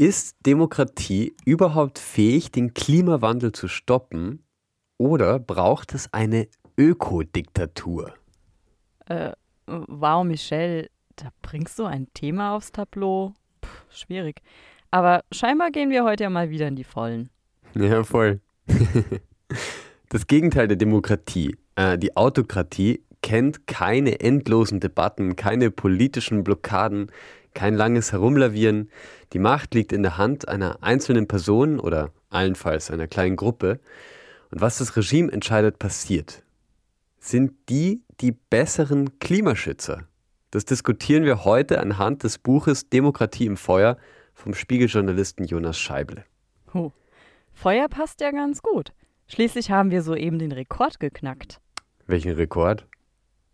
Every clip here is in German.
Ist Demokratie überhaupt fähig, den Klimawandel zu stoppen oder braucht es eine Ökodiktatur? Äh, wow, Michelle, da bringst du ein Thema aufs Tableau. Puh, schwierig. Aber scheinbar gehen wir heute ja mal wieder in die Vollen. Ja, voll. Das Gegenteil der Demokratie, äh, die Autokratie, kennt keine endlosen Debatten, keine politischen Blockaden, kein langes Herumlavieren. Die Macht liegt in der Hand einer einzelnen Person oder allenfalls einer kleinen Gruppe. Und was das Regime entscheidet, passiert. Sind die die besseren Klimaschützer? Das diskutieren wir heute anhand des Buches Demokratie im Feuer vom Spiegeljournalisten Jonas Scheible. Huh. Feuer passt ja ganz gut. Schließlich haben wir soeben den Rekord geknackt. Welchen Rekord?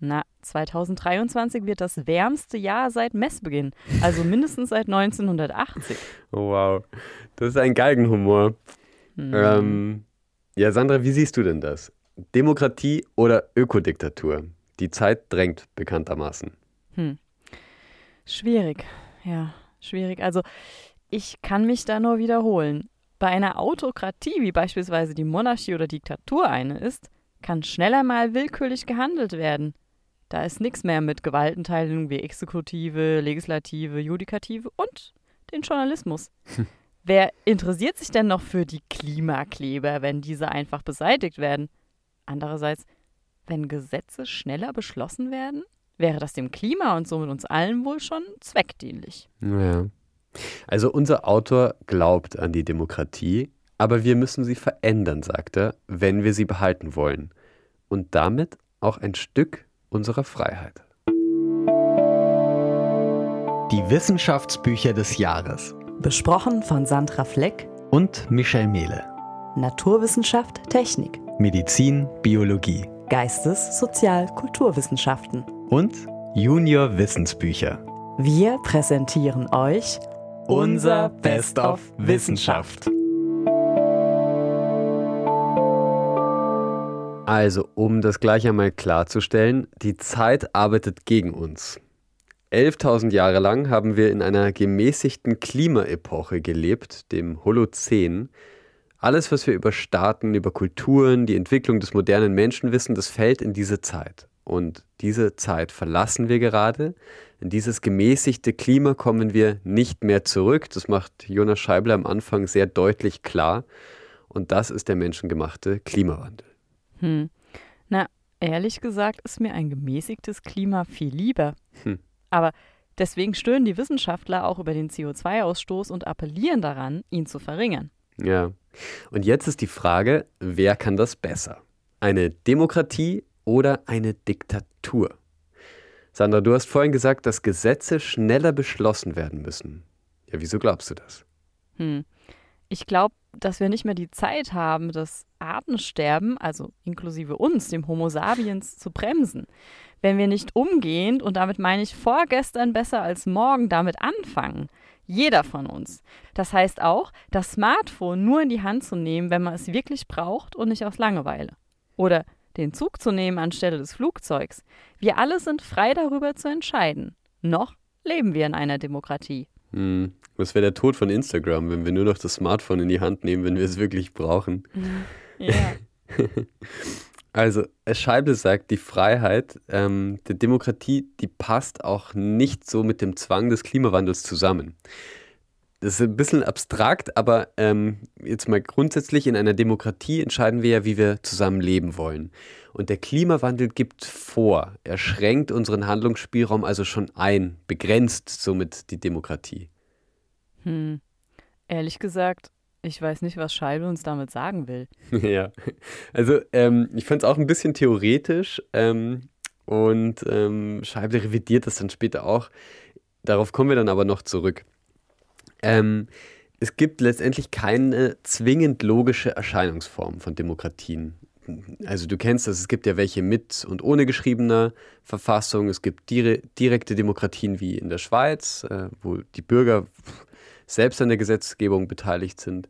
Na, 2023 wird das wärmste Jahr seit Messbeginn, also mindestens seit 1980. Oh, wow, das ist ein Galgenhumor. Hm. Ähm, ja, Sandra, wie siehst du denn das? Demokratie oder Ökodiktatur? Die Zeit drängt bekanntermaßen. Hm. Schwierig, ja, schwierig. Also ich kann mich da nur wiederholen. Bei einer Autokratie, wie beispielsweise die Monarchie oder Diktatur eine ist, kann schneller mal willkürlich gehandelt werden. Da ist nichts mehr mit Gewaltenteilung wie Exekutive, Legislative, Judikative und den Journalismus. Hm. Wer interessiert sich denn noch für die Klimakleber, wenn diese einfach beseitigt werden? Andererseits, wenn Gesetze schneller beschlossen werden, wäre das dem Klima und somit uns allen wohl schon zweckdienlich. Ja. Also unser Autor glaubt an die Demokratie, aber wir müssen sie verändern, sagt er, wenn wir sie behalten wollen. Und damit auch ein Stück unserer Freiheit. Die Wissenschaftsbücher des Jahres. Besprochen von Sandra Fleck und Michel Mehle. Naturwissenschaft, Technik. Medizin, Biologie. Geistes-, Sozial-, Kulturwissenschaften. Und Junior Wissensbücher. Wir präsentieren euch unser Best of Wissenschaft. Also, um das gleich einmal klarzustellen, die Zeit arbeitet gegen uns. 11.000 Jahre lang haben wir in einer gemäßigten Klimaepoche gelebt, dem Holozän. Alles, was wir über Staaten, über Kulturen, die Entwicklung des modernen Menschen wissen, das fällt in diese Zeit. Und diese Zeit verlassen wir gerade. In dieses gemäßigte Klima kommen wir nicht mehr zurück. Das macht Jonas Scheibler am Anfang sehr deutlich klar. Und das ist der menschengemachte Klimawandel. Hm. Na, ehrlich gesagt ist mir ein gemäßigtes Klima viel lieber. Hm. Aber deswegen stöhnen die Wissenschaftler auch über den CO2-Ausstoß und appellieren daran, ihn zu verringern. Ja. Und jetzt ist die Frage, wer kann das besser? Eine Demokratie oder eine Diktatur? Sandra, du hast vorhin gesagt, dass Gesetze schneller beschlossen werden müssen. Ja, wieso glaubst du das? Hm. Ich glaube, dass wir nicht mehr die Zeit haben, das Artensterben, also inklusive uns, dem Homo sapiens, zu bremsen. Wenn wir nicht umgehend, und damit meine ich vorgestern besser als morgen, damit anfangen. Jeder von uns. Das heißt auch, das Smartphone nur in die Hand zu nehmen, wenn man es wirklich braucht und nicht aus Langeweile. Oder den Zug zu nehmen anstelle des Flugzeugs. Wir alle sind frei darüber zu entscheiden. Noch leben wir in einer Demokratie. Hm. Was wäre der Tod von Instagram, wenn wir nur noch das Smartphone in die Hand nehmen, wenn wir es wirklich brauchen? Ja. also, Scheible sagt, die Freiheit ähm, der Demokratie, die passt auch nicht so mit dem Zwang des Klimawandels zusammen. Das ist ein bisschen abstrakt, aber ähm, jetzt mal grundsätzlich in einer Demokratie entscheiden wir ja, wie wir zusammen leben wollen. Und der Klimawandel gibt vor, er schränkt unseren Handlungsspielraum also schon ein, begrenzt somit die Demokratie. Hm. Ehrlich gesagt, ich weiß nicht, was Scheibe uns damit sagen will. ja, also ähm, ich fand es auch ein bisschen theoretisch ähm, und ähm, Scheibe revidiert das dann später auch. Darauf kommen wir dann aber noch zurück. Ähm, es gibt letztendlich keine zwingend logische Erscheinungsform von Demokratien also du kennst das, es gibt ja welche mit und ohne geschriebener Verfassung. Es gibt dire direkte Demokratien wie in der Schweiz, äh, wo die Bürger selbst an der Gesetzgebung beteiligt sind.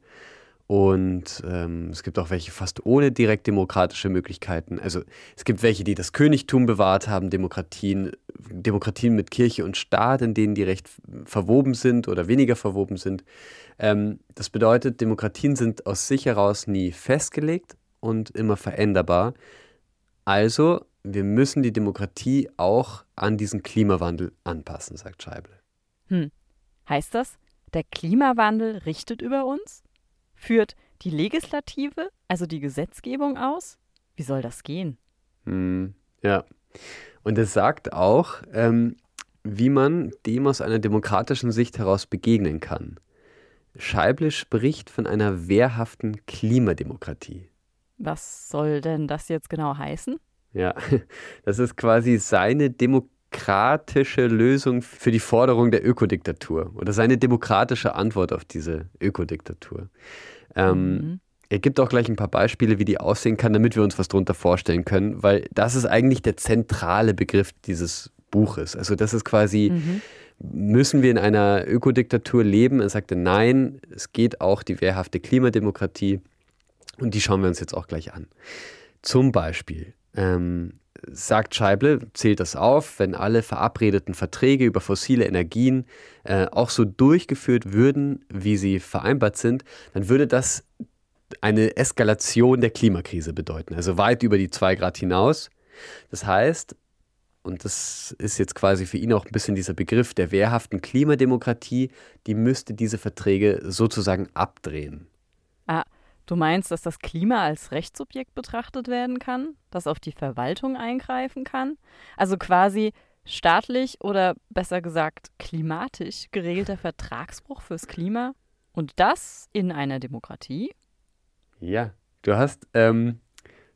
Und ähm, es gibt auch welche fast ohne direkt demokratische Möglichkeiten. Also es gibt welche, die das Königtum bewahrt haben, Demokratien, Demokratien mit Kirche und Staat, in denen die recht verwoben sind oder weniger verwoben sind. Ähm, das bedeutet, Demokratien sind aus sich heraus nie festgelegt und immer veränderbar. Also, wir müssen die Demokratie auch an diesen Klimawandel anpassen, sagt Scheible. Hm. Heißt das, der Klimawandel richtet über uns? Führt die Legislative, also die Gesetzgebung aus? Wie soll das gehen? Hm, ja. Und es sagt auch, ähm, wie man dem aus einer demokratischen Sicht heraus begegnen kann. Scheible spricht von einer wehrhaften Klimademokratie. Was soll denn das jetzt genau heißen? Ja, das ist quasi seine demokratische Lösung für die Forderung der Ökodiktatur oder seine demokratische Antwort auf diese Ökodiktatur. Ähm, mhm. Er gibt auch gleich ein paar Beispiele, wie die aussehen kann, damit wir uns was darunter vorstellen können, weil das ist eigentlich der zentrale Begriff dieses Buches. Also das ist quasi, mhm. müssen wir in einer Ökodiktatur leben? Er sagte, nein, es geht auch die wehrhafte Klimademokratie und die schauen wir uns jetzt auch gleich an. Zum Beispiel ähm, sagt Scheible, zählt das auf, wenn alle verabredeten Verträge über fossile Energien äh, auch so durchgeführt würden, wie sie vereinbart sind, dann würde das eine Eskalation der Klimakrise bedeuten, also weit über die zwei Grad hinaus. Das heißt, und das ist jetzt quasi für ihn auch ein bisschen dieser Begriff der wehrhaften Klimademokratie, die müsste diese Verträge sozusagen abdrehen. Du meinst, dass das Klima als Rechtssubjekt betrachtet werden kann, das auf die Verwaltung eingreifen kann? Also quasi staatlich oder besser gesagt klimatisch geregelter Vertragsbruch fürs Klima? Und das in einer Demokratie? Ja, du hast ähm,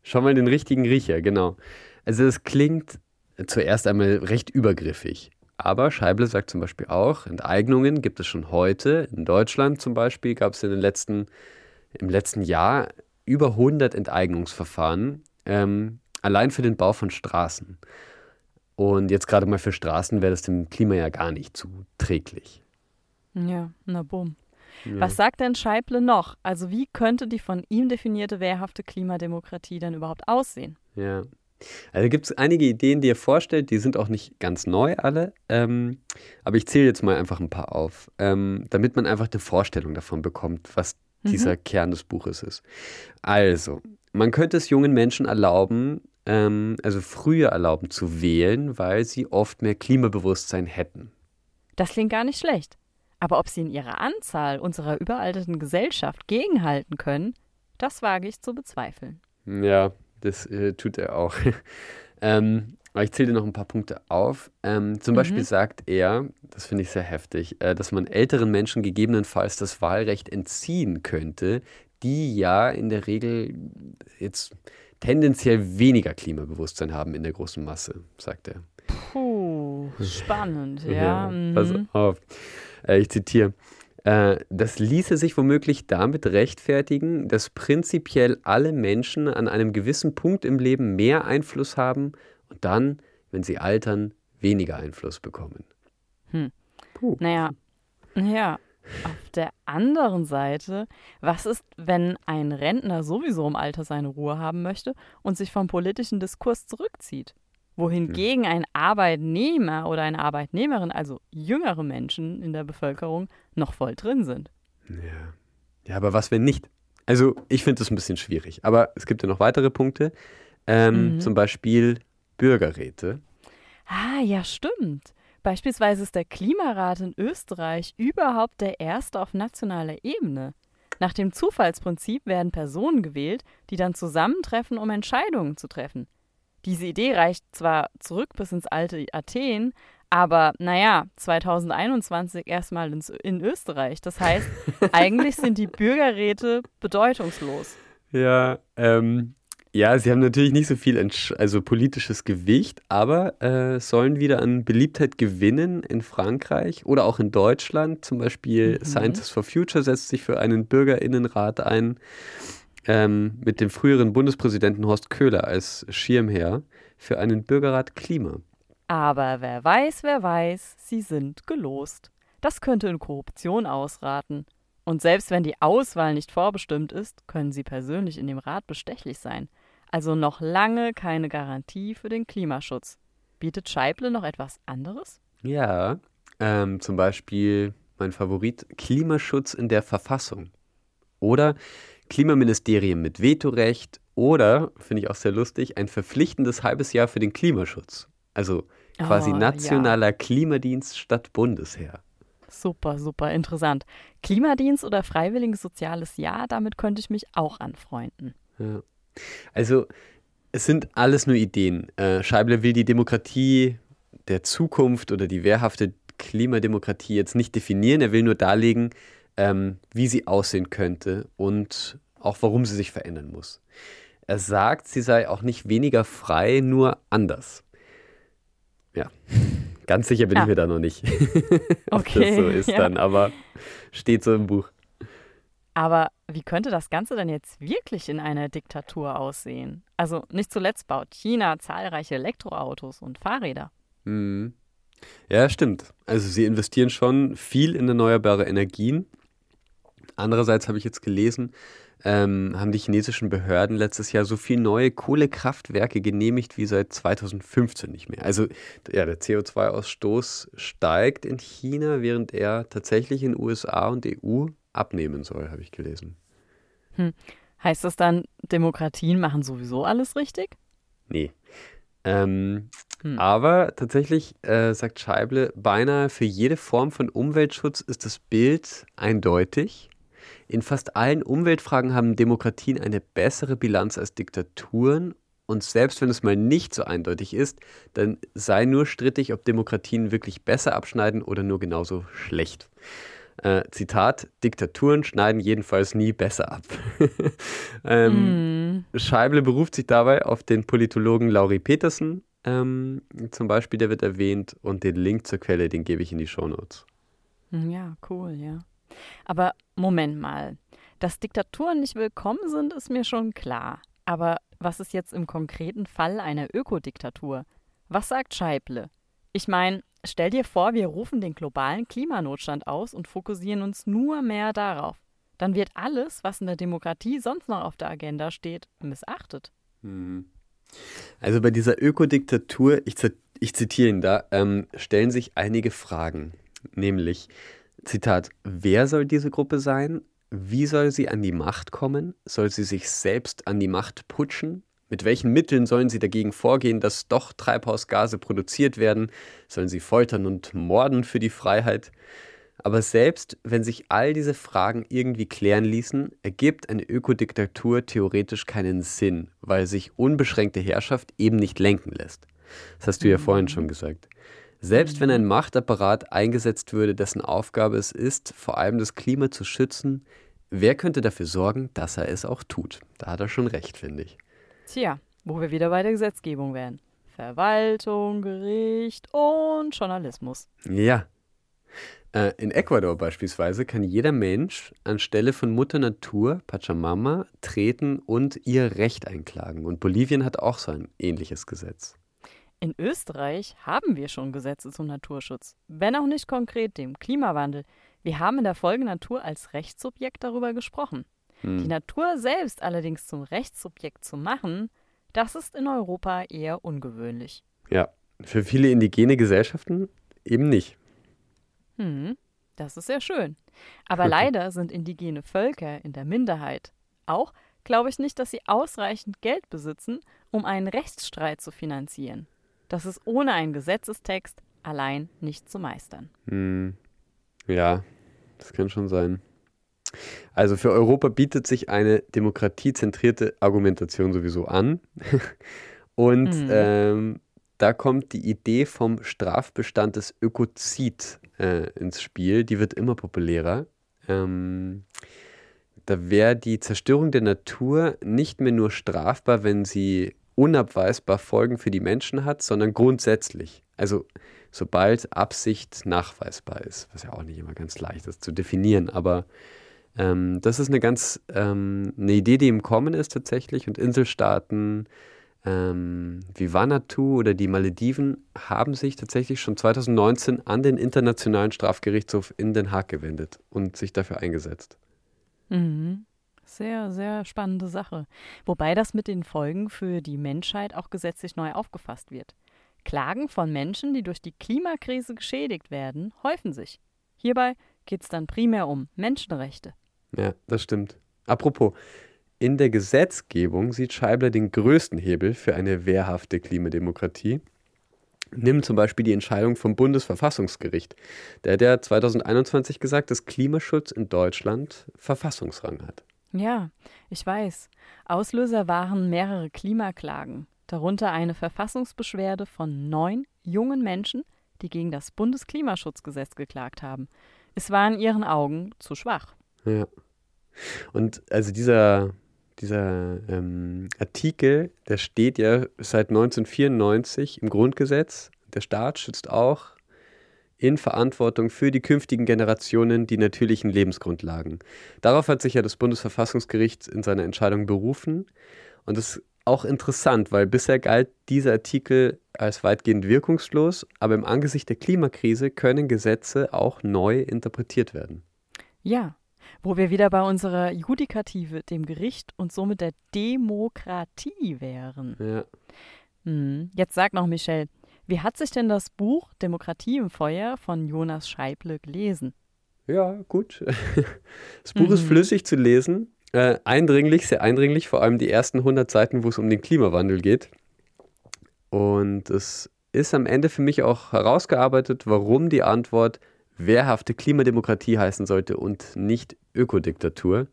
schon mal den richtigen Riecher, genau. Also es klingt zuerst einmal recht übergriffig. Aber Scheible sagt zum Beispiel auch, Enteignungen gibt es schon heute. In Deutschland zum Beispiel gab es in den letzten im letzten Jahr über 100 Enteignungsverfahren, ähm, allein für den Bau von Straßen. Und jetzt gerade mal für Straßen wäre das dem Klima ja gar nicht zuträglich. Ja, na bumm. Ja. Was sagt denn Scheible noch? Also wie könnte die von ihm definierte wehrhafte Klimademokratie denn überhaupt aussehen? Ja. Also gibt es einige Ideen, die er vorstellt, die sind auch nicht ganz neu alle, ähm, aber ich zähle jetzt mal einfach ein paar auf, ähm, damit man einfach eine Vorstellung davon bekommt, was dieser mhm. Kern des Buches ist. Also, man könnte es jungen Menschen erlauben, ähm, also früher erlauben zu wählen, weil sie oft mehr Klimabewusstsein hätten. Das klingt gar nicht schlecht. Aber ob sie in ihrer Anzahl unserer überalterten Gesellschaft gegenhalten können, das wage ich zu bezweifeln. Ja, das äh, tut er auch. ähm, aber ich zähle dir noch ein paar Punkte auf. Ähm, zum mhm. Beispiel sagt er, das finde ich sehr heftig, äh, dass man älteren Menschen gegebenenfalls das Wahlrecht entziehen könnte, die ja in der Regel jetzt tendenziell weniger Klimabewusstsein haben in der großen Masse, sagt er. Puh, spannend, ja. ja mhm. Pass auf. Äh, ich zitiere. Äh, das ließe sich womöglich damit rechtfertigen, dass prinzipiell alle Menschen an einem gewissen Punkt im Leben mehr Einfluss haben und dann, wenn sie altern, weniger Einfluss bekommen. Hm. Puh. Naja, ja. Auf der anderen Seite, was ist, wenn ein Rentner sowieso im Alter seine Ruhe haben möchte und sich vom politischen Diskurs zurückzieht? Wohingegen hm. ein Arbeitnehmer oder eine Arbeitnehmerin, also jüngere Menschen in der Bevölkerung, noch voll drin sind. Ja. Ja, aber was, wenn nicht? Also, ich finde das ein bisschen schwierig. Aber es gibt ja noch weitere Punkte. Ähm, mhm. Zum Beispiel Bürgerräte. Ah, ja, stimmt. Beispielsweise ist der Klimarat in Österreich überhaupt der erste auf nationaler Ebene. Nach dem Zufallsprinzip werden Personen gewählt, die dann zusammentreffen, um Entscheidungen zu treffen. Diese Idee reicht zwar zurück bis ins alte Athen, aber naja, 2021 erstmal in Österreich. Das heißt, eigentlich sind die Bürgerräte bedeutungslos. Ja, ähm, ja, sie haben natürlich nicht so viel also politisches Gewicht, aber äh, sollen wieder an Beliebtheit gewinnen in Frankreich oder auch in Deutschland. Zum Beispiel mhm. Scientists for Future setzt sich für einen Bürgerinnenrat ein ähm, mit dem früheren Bundespräsidenten Horst Köhler als Schirmherr für einen Bürgerrat Klima. Aber wer weiß, wer weiß, sie sind gelost. Das könnte in Korruption ausraten. Und selbst wenn die Auswahl nicht vorbestimmt ist, können sie persönlich in dem Rat bestechlich sein. Also noch lange keine Garantie für den Klimaschutz. Bietet Scheible noch etwas anderes? Ja, ähm, zum Beispiel mein Favorit, Klimaschutz in der Verfassung. Oder Klimaministerium mit Vetorecht oder, finde ich auch sehr lustig, ein verpflichtendes halbes Jahr für den Klimaschutz. Also quasi Oh, nationaler ja. Klimadienst statt Bundesheer. Super, super interessant. Klimadienst oder freiwilliges soziales Jahr, damit könnte ich mich auch anfreunden. Ja. Also, es sind alles nur Ideen. Äh, Scheible will die Demokratie der Zukunft oder die wehrhafte Klimademokratie jetzt nicht definieren. Er will nur darlegen, ähm, wie sie aussehen könnte und auch warum sie sich verändern muss. Er sagt, sie sei auch nicht weniger frei, nur anders. Ja, ganz sicher bin Ja. ich mir da noch nicht, ob das Okay, so ist ja. dann, aber steht so im Buch. Aber wie könnte das Ganze denn jetzt wirklich in einer Diktatur aussehen? Also nicht zuletzt baut China zahlreiche Elektroautos und Fahrräder. Mhm. Ja, stimmt. Also sie investieren schon viel in erneuerbare Energien. Andererseits habe ich jetzt gelesen, ähm, haben die chinesischen Behörden letztes Jahr so viele neue Kohlekraftwerke genehmigt wie seit 2015 nicht mehr. Also ja, der CO2-Ausstoß steigt in China, während er tatsächlich in USA und EU abnehmen soll, habe ich gelesen. Heißt das dann, Demokratien machen sowieso alles richtig? Nee. Ähm, Hm. Aber tatsächlich äh, sagt Scheible, beinahe für jede Form von Umweltschutz ist das Bild eindeutig. In fast allen Umweltfragen haben Demokratien eine bessere Bilanz als Diktaturen. Und selbst wenn es mal nicht so eindeutig ist, dann sei nur strittig, ob Demokratien wirklich besser abschneiden oder nur genauso schlecht. Äh, Zitat, Diktaturen schneiden jedenfalls nie besser ab. ähm, Hm. Scheible beruft sich dabei auf den Politologen Lauri Petersen, ähm, zum Beispiel, der wird erwähnt, und den Link zur Quelle, den gebe ich in die Shownotes. Hm, Ja, cool, ja. Aber Moment mal. Dass Diktaturen nicht willkommen sind, ist mir schon klar. Aber was ist jetzt im konkreten Fall einer Ökodiktatur? Was sagt Scheible? Ich meine, stell dir vor, wir rufen den globalen Klimanotstand aus und fokussieren uns nur mehr darauf. Dann wird alles, was in der Demokratie sonst noch auf der Agenda steht, missachtet. Also bei dieser Ökodiktatur, ich, ich zitiere ihn da, ähm, stellen sich einige Fragen. Nämlich, Zitat, wer soll diese Gruppe sein? Wie soll sie an die Macht kommen? Soll sie sich selbst an die Macht putschen? Mit welchen Mitteln sollen sie dagegen vorgehen, dass doch Treibhausgase produziert werden? Sollen sie foltern und morden für die Freiheit? Aber selbst wenn sich all diese Fragen irgendwie klären ließen, ergibt eine Ökodiktatur theoretisch keinen Sinn, weil sich unbeschränkte Herrschaft eben nicht lenken lässt. Das hast du ja vorhin schon gesagt. Selbst wenn ein Machtapparat eingesetzt würde, dessen Aufgabe es ist, vor allem das Klima zu schützen, wer könnte dafür sorgen, dass er es auch tut? Da hat er schon recht, finde ich. Tja, wo wir wieder bei der Gesetzgebung wären. Verwaltung, Gericht und Journalismus. Ja. Äh, in Ecuador beispielsweise kann jeder Mensch anstelle von Mutter Natur, Pachamama, treten und ihr Recht einklagen. Und Bolivien hat auch so ein ähnliches Gesetz. In Österreich haben wir schon Gesetze zum Naturschutz, wenn auch nicht konkret dem Klimawandel. Wir haben in der Folge Natur als Rechtssubjekt darüber gesprochen. Hm. Die Natur selbst allerdings zum Rechtssubjekt zu machen, das ist in Europa eher ungewöhnlich. Ja, für viele indigene Gesellschaften eben nicht. Hm, das ist sehr schön. Aber leider sind indigene Völker in der Minderheit. Auch glaube ich nicht, dass sie ausreichend Geld besitzen, um einen Rechtsstreit zu finanzieren. Das ist ohne einen Gesetzestext allein nicht zu meistern. Hm. Ja, das kann schon sein. Also für Europa bietet sich eine demokratiezentrierte Argumentation sowieso an. Und Mhm. ähm, da kommt die Idee vom Strafbestand des Ökozid äh, ins Spiel. Die wird immer populärer. Ähm, da wäre die Zerstörung der Natur nicht mehr nur strafbar, wenn sie unabweisbar Folgen für die Menschen hat, sondern grundsätzlich. Also sobald Absicht nachweisbar ist, was ja auch nicht immer ganz leicht ist zu definieren, aber ähm, das ist eine ganz ähm, eine Idee, die im Kommen ist tatsächlich und Inselstaaten ähm, wie Vanuatu oder die Malediven haben sich tatsächlich schon 2019 an den Internationalen Strafgerichtshof in Den Haag gewendet und sich dafür eingesetzt. Mhm. Sehr, sehr spannende Sache. Wobei das mit den Folgen für die Menschheit auch gesetzlich neu aufgefasst wird. Klagen von Menschen, die durch die Klimakrise geschädigt werden, häufen sich. Hierbei geht es dann primär um Menschenrechte. Ja, das stimmt. Apropos, in der Gesetzgebung sieht Scheibler den größten Hebel für eine wehrhafte Klimademokratie. Nimm zum Beispiel die Entscheidung vom Bundesverfassungsgericht. Der hat ja 2021 gesagt, dass Klimaschutz in Deutschland Verfassungsrang hat. Ja, ich weiß. Auslöser waren mehrere Klimaklagen, darunter eine Verfassungsbeschwerde von neun jungen Menschen, die gegen das Bundesklimaschutzgesetz geklagt haben. Es war in ihren Augen zu schwach. Ja. Und also dieser, dieser ähm, Artikel, der steht ja seit 1994 im Grundgesetz. Der Staat schützt auch in Verantwortung für die künftigen Generationen die natürlichen Lebensgrundlagen. Darauf hat sich ja das Bundesverfassungsgericht in seiner Entscheidung berufen. Und das ist auch interessant, weil bisher galt dieser Artikel als weitgehend wirkungslos, aber im Angesicht der Klimakrise können Gesetze auch neu interpretiert werden. Ja, wo wir wieder bei unserer Judikative, dem Gericht und somit der Demokratie wären. Ja. Hm. Jetzt sag noch, Michelle, wie hat sich denn das Buch Demokratie im Feuer von Jonas Scheible gelesen? Ja, gut. Das Buch mhm. ist flüssig zu lesen, äh, eindringlich, sehr eindringlich, vor allem die ersten 100 Seiten, wo es um den Klimawandel geht. Und es ist am Ende für mich auch herausgearbeitet, warum die Antwort wehrhafte Klimademokratie heißen sollte und nicht Ökodiktatur.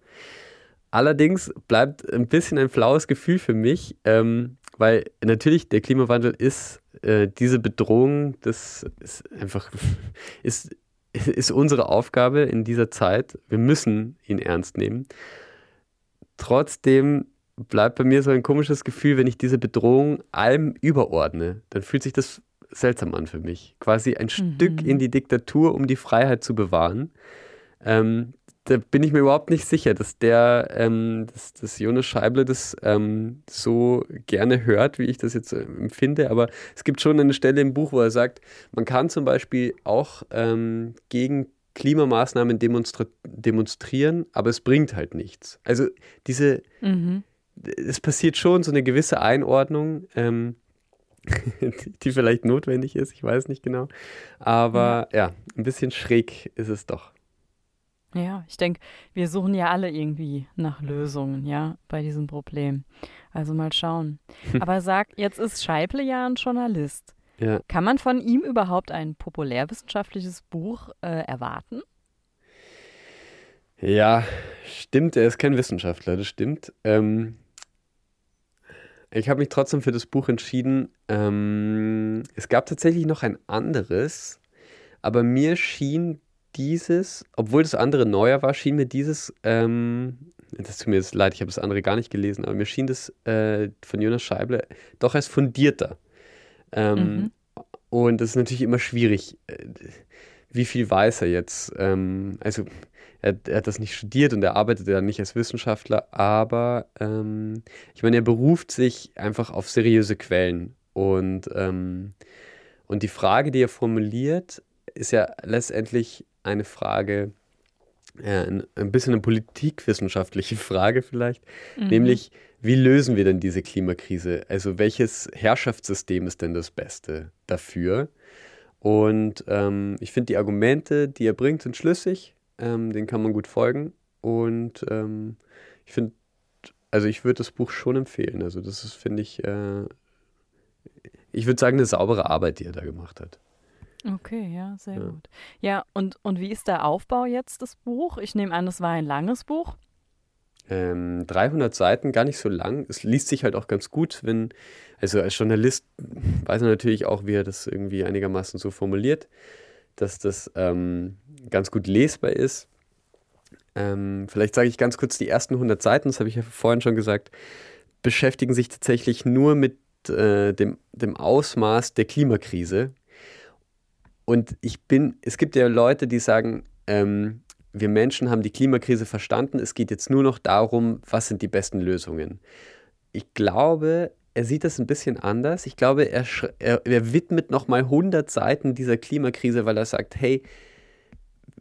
Allerdings bleibt ein bisschen ein flaues Gefühl für mich, ähm, weil natürlich der Klimawandel ist äh, diese Bedrohung, das ist einfach ist, ist unsere Aufgabe in dieser Zeit. Wir müssen ihn ernst nehmen. Trotzdem bleibt bei mir so ein komisches Gefühl, wenn ich diese Bedrohung allem überordne, dann fühlt sich das seltsam an für mich. Quasi ein mhm. Stück in die Diktatur, um die Freiheit zu bewahren. Ähm, da bin ich mir überhaupt nicht sicher, dass der, ähm, dass, dass Jonas Scheible das ähm, so gerne hört, wie ich das jetzt äh, empfinde. Aber es gibt schon eine Stelle im Buch, wo er sagt, man kann zum Beispiel auch ähm, gegen Klimamaßnahmen demonstra demonstrieren, aber es bringt halt nichts. Also diese, mhm. es passiert schon so eine gewisse Einordnung. Ähm, die vielleicht notwendig ist, ich weiß nicht genau. Aber ja. ja, ein bisschen schräg ist es doch. Ja, ich denke, wir suchen ja alle irgendwie nach Lösungen, ja, bei diesem Problem. Also mal schauen. Aber sag, jetzt ist Scheible ja ein Journalist. Ja. Kann man von ihm überhaupt ein populärwissenschaftliches Buch äh, erwarten? Ja, stimmt, er ist kein Wissenschaftler, das stimmt. Ähm, ich habe mich trotzdem für das Buch entschieden. Ähm, es gab tatsächlich noch ein anderes, aber mir schien dieses, obwohl das andere neuer war, schien mir dieses, ähm, das tut mir jetzt leid, ich habe das andere gar nicht gelesen, aber mir schien das äh, von Jonas Scheible doch als fundierter. Ähm, mhm. Und das ist natürlich immer schwierig. Äh, wie viel weiß er jetzt? Ähm, also, er, er, hat das nicht studiert und er arbeitet ja nicht als Wissenschaftler, aber ähm, ich meine, er beruft sich einfach auf seriöse Quellen. Und, ähm, und die Frage, die er formuliert, ist ja letztendlich eine Frage, äh, ein, bisschen eine politikwissenschaftliche Frage vielleicht, mhm. nämlich wie lösen wir denn diese Klimakrise? Also welches Herrschaftssystem ist denn das Beste dafür? Und ähm, ich finde die Argumente, die er bringt, sind schlüssig, ähm, denen kann man gut folgen und ähm, ich finde, also ich würde das Buch schon empfehlen. Also das ist, finde ich, äh, ich würde sagen, eine saubere Arbeit, die er da gemacht hat. Okay, ja, sehr ja. gut. Ja, und, und wie ist der Aufbau jetzt des Buch? Ich nehme an, es war ein langes Buch. Ähm, 300 Seiten, gar nicht so lang. Es liest sich halt auch ganz gut, wenn, also als Journalist weiß man natürlich auch, wie er das irgendwie einigermaßen so formuliert, dass das ähm, ganz gut lesbar ist. Ähm, vielleicht sage ich ganz kurz die ersten 100 Seiten, das habe ich ja vorhin schon gesagt, beschäftigen sich tatsächlich nur mit äh, dem, dem Ausmaß der Klimakrise und ich bin, es gibt ja Leute, die sagen, ähm, wir Menschen haben die Klimakrise verstanden, es geht jetzt nur noch darum, was sind die besten Lösungen. Ich glaube, er sieht das ein bisschen anders. Ich glaube, er, er, er widmet nochmal 100 Seiten dieser Klimakrise, weil er sagt, hey,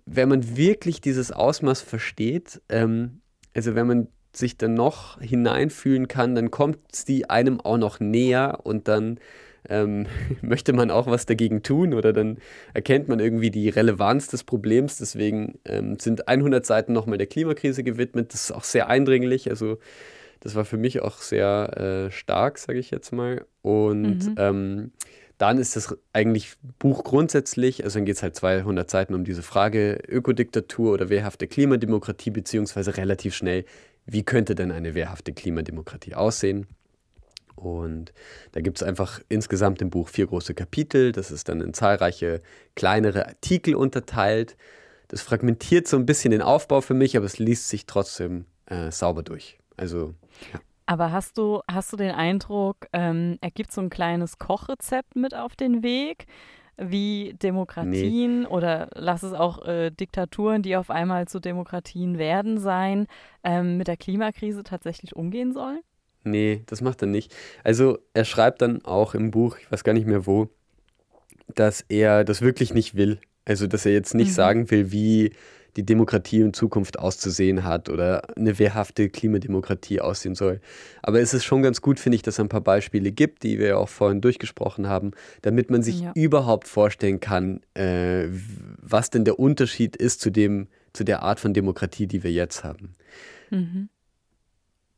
wenn man wirklich dieses Ausmaß versteht, ähm, also wenn man sich dann noch hineinfühlen kann, dann kommt sie einem auch noch näher und dann ähm, möchte man auch was dagegen tun oder dann erkennt man irgendwie die Relevanz des Problems. Deswegen ähm, sind 100 Seiten nochmal der Klimakrise gewidmet. Das ist auch sehr eindringlich. Also das war für mich auch sehr äh, stark, sage ich jetzt mal. Und mhm. ähm, dann ist das eigentlich Buch grundsätzlich, also dann geht es halt 200 Seiten um diese Frage Ökodiktatur oder wehrhafte Klimademokratie, beziehungsweise relativ schnell, wie könnte denn eine wehrhafte Klimademokratie aussehen? Und da gibt es einfach insgesamt im Buch vier große Kapitel. Das ist dann in zahlreiche kleinere Artikel unterteilt. Das fragmentiert so ein bisschen den Aufbau für mich, aber es liest sich trotzdem äh, sauber durch. Also, ja. Aber hast du, hast du den Eindruck, ähm, er gibt so ein kleines Kochrezept mit auf den Weg, wie Demokratien nee. oder lass es auch äh, Diktaturen, die auf einmal zu Demokratien werden, sein, ähm, mit der Klimakrise tatsächlich umgehen sollen? Nee, das macht er nicht. Also er schreibt dann auch im Buch, ich weiß gar nicht mehr wo, dass er das wirklich nicht will. Also dass er jetzt nicht mhm. sagen will, wie die Demokratie in Zukunft auszusehen hat oder eine wehrhafte Klimademokratie aussehen soll. Aber es ist schon ganz gut, finde ich, dass es ein paar Beispiele gibt, die wir ja auch vorhin durchgesprochen haben, damit man sich ja. überhaupt vorstellen kann, äh, was denn der Unterschied ist zu, dem, zu der Art von Demokratie, die wir jetzt haben. Mhm.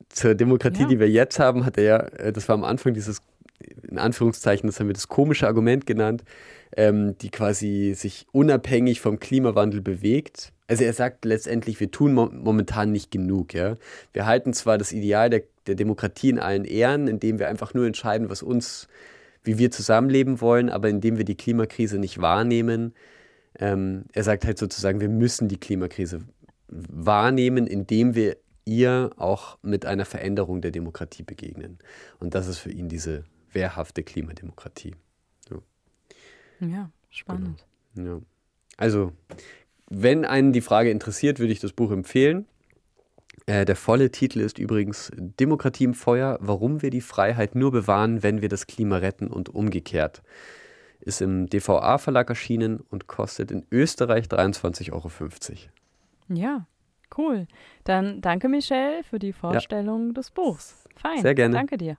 Zur Demokratie, ja. die wir jetzt haben, hat er ja, äh, das war am Anfang dieses, in Anführungszeichen, das haben wir das komische Argument genannt, ähm, die quasi sich unabhängig vom Klimawandel bewegt. Also er sagt letztendlich, wir tun mo momentan nicht genug. Ja? Wir halten zwar das Ideal der, der Demokratie in allen Ehren, indem wir einfach nur entscheiden, was uns, wie wir zusammenleben wollen, aber indem wir die Klimakrise nicht wahrnehmen. Ähm, er sagt halt sozusagen, wir müssen die Klimakrise wahrnehmen, indem wir ihr auch mit einer Veränderung der Demokratie begegnen. Und das ist für ihn diese wehrhafte Klimademokratie. Ja, spannend. Genau. Ja. Also, wenn einen die Frage interessiert, würde ich das Buch empfehlen. Äh, der volle Titel ist übrigens Demokratie im Feuer, warum wir die Freiheit nur bewahren, wenn wir das Klima retten und umgekehrt. Ist im DVA-Verlag erschienen und kostet in Österreich 23,50 Euro. Ja, cool. Dann danke Michelle für die Vorstellung ja. des Buchs. Fein. Sehr gerne. Danke dir.